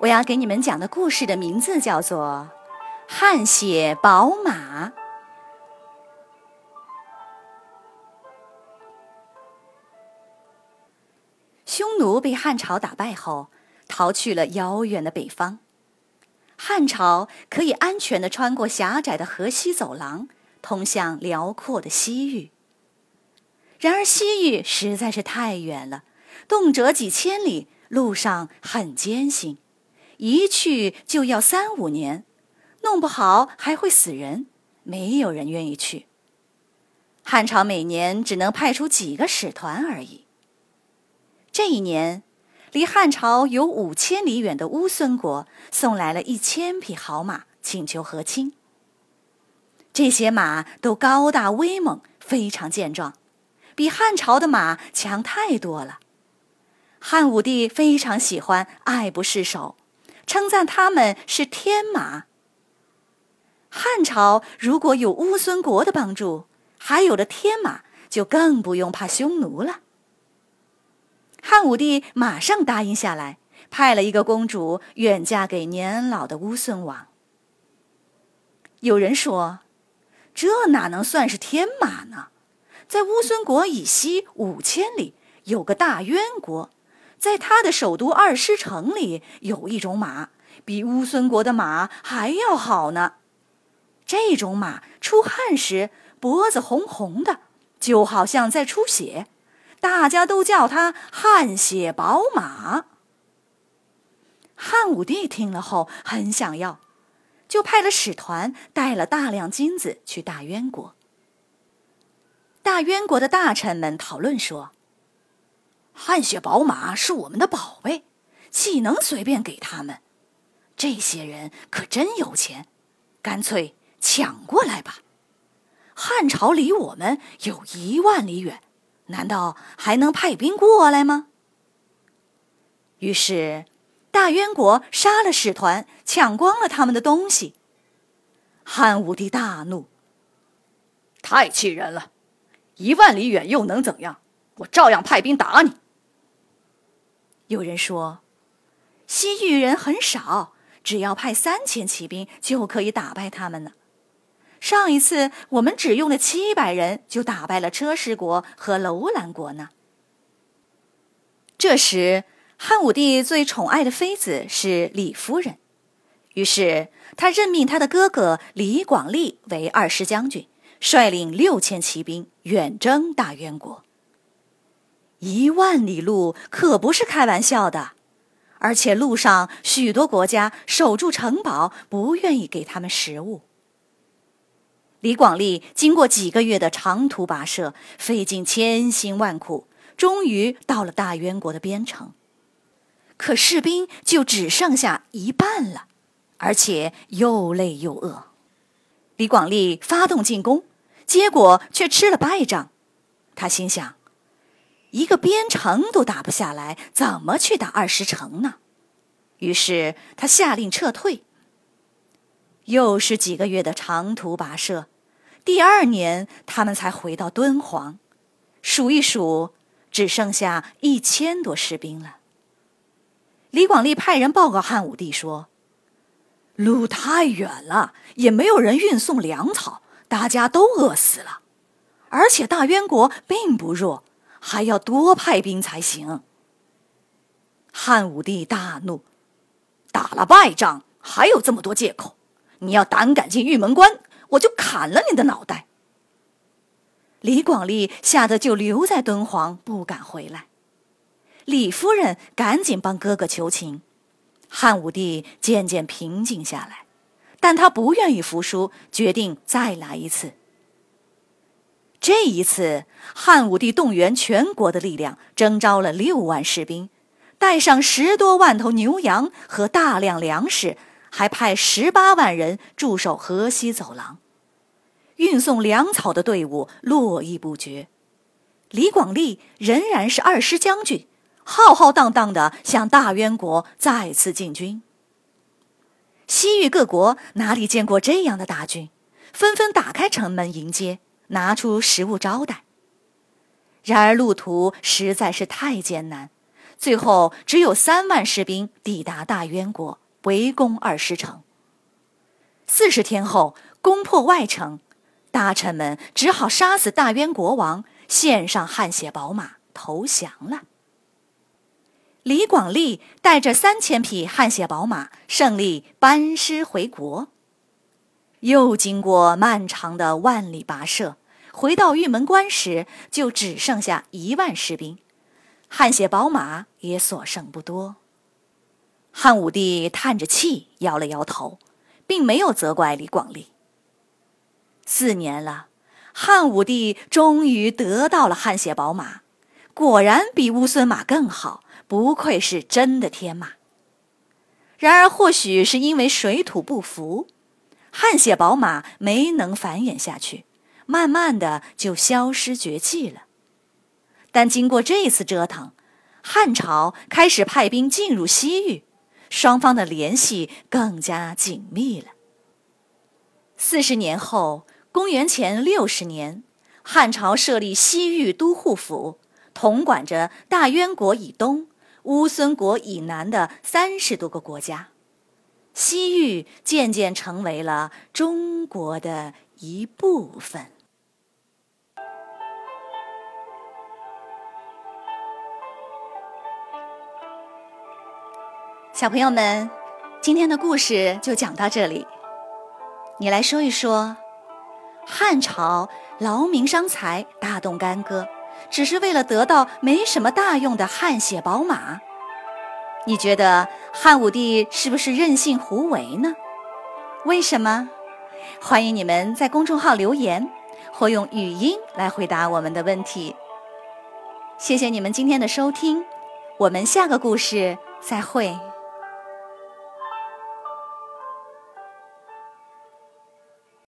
我要给你们讲的故事的名字叫做《汗血宝马》。匈奴被汉朝打败后，逃去了遥远的北方。汉朝可以安全的穿过狭窄的河西走廊，通向辽阔的西域。然而，西域实在是太远了，动辄几千里，路上很艰辛。一去就要三五年，弄不好还会死人，没有人愿意去。汉朝每年只能派出几个使团而已。这一年，离汉朝有五千里远的乌孙国送来了一千匹好马，请求和亲。这些马都高大威猛，非常健壮，比汉朝的马强太多了。汉武帝非常喜欢，爱不释手。称赞他们是天马。汉朝如果有乌孙国的帮助，还有了天马，就更不用怕匈奴了。汉武帝马上答应下来，派了一个公主远嫁给年老的乌孙王。有人说，这哪能算是天马呢？在乌孙国以西五千里，有个大渊国。在他的首都二师城里，有一种马，比乌孙国的马还要好呢。这种马出汗时脖子红红的，就好像在出血，大家都叫它“汗血宝马”。汉武帝听了后很想要，就派了使团，带了大量金子去大渊国。大渊国的大臣们讨论说。汗血宝马是我们的宝贝，岂能随便给他们？这些人可真有钱，干脆抢过来吧。汉朝离我们有一万里远，难道还能派兵过来吗？于是，大渊国杀了使团，抢光了他们的东西。汉武帝大怒，太气人了！一万里远又能怎样？我照样派兵打你。有人说，西域人很少，只要派三千骑兵就可以打败他们呢。上一次我们只用了七百人就打败了车师国和楼兰国呢。这时，汉武帝最宠爱的妃子是李夫人，于是他任命他的哥哥李广利为二师将军，率领六千骑兵远征大渊国。一万里路可不是开玩笑的，而且路上许多国家守住城堡，不愿意给他们食物。李广利经过几个月的长途跋涉，费尽千辛万苦，终于到了大渊国的边城。可士兵就只剩下一半了，而且又累又饿。李广利发动进攻，结果却吃了败仗。他心想。一个边城都打不下来，怎么去打二十城呢？于是他下令撤退。又是几个月的长途跋涉，第二年他们才回到敦煌。数一数，只剩下一千多士兵了。李广利派人报告汉武帝说：“路太远了，也没有人运送粮草，大家都饿死了。而且大渊国并不弱。”还要多派兵才行。汉武帝大怒，打了败仗还有这么多借口，你要胆敢进玉门关，我就砍了你的脑袋。李广利吓得就留在敦煌，不敢回来。李夫人赶紧帮哥哥求情，汉武帝渐渐平静下来，但他不愿意服输，决定再来一次。这一次，汉武帝动员全国的力量，征召了六万士兵，带上十多万头牛羊和大量粮食，还派十八万人驻守河西走廊，运送粮草的队伍络绎不绝。李广利仍然是二师将军，浩浩荡荡地向大渊国再次进军。西域各国哪里见过这样的大军，纷纷打开城门迎接，拿出食物招待。然而路途实在是太艰难，最后只有三万士兵抵达大渊国，围攻二师城。四十天后，攻破外城，大臣们只好杀死大渊国王，献上汗血宝马投降了。李广利带着三千匹汗血宝马，胜利班师回国。又经过漫长的万里跋涉。回到玉门关时，就只剩下一万士兵，汗血宝马也所剩不多。汉武帝叹着气，摇了摇头，并没有责怪李广利。四年了，汉武帝终于得到了汗血宝马，果然比乌孙马更好，不愧是真的天马。然而，或许是因为水土不服，汗血宝马没能繁衍下去。慢慢的就消失绝迹了。但经过这次折腾，汉朝开始派兵进入西域，双方的联系更加紧密了。四十年后，公元前六十年，汉朝设立西域都护府，统管着大渊国以东、乌孙国以南的三十多个国家，西域渐渐成为了中国的一部分。小朋友们，今天的故事就讲到这里。你来说一说，汉朝劳民伤财，大动干戈，只是为了得到没什么大用的汗血宝马。你觉得汉武帝是不是任性胡为呢？为什么？欢迎你们在公众号留言，或用语音来回答我们的问题。谢谢你们今天的收听，我们下个故事再会。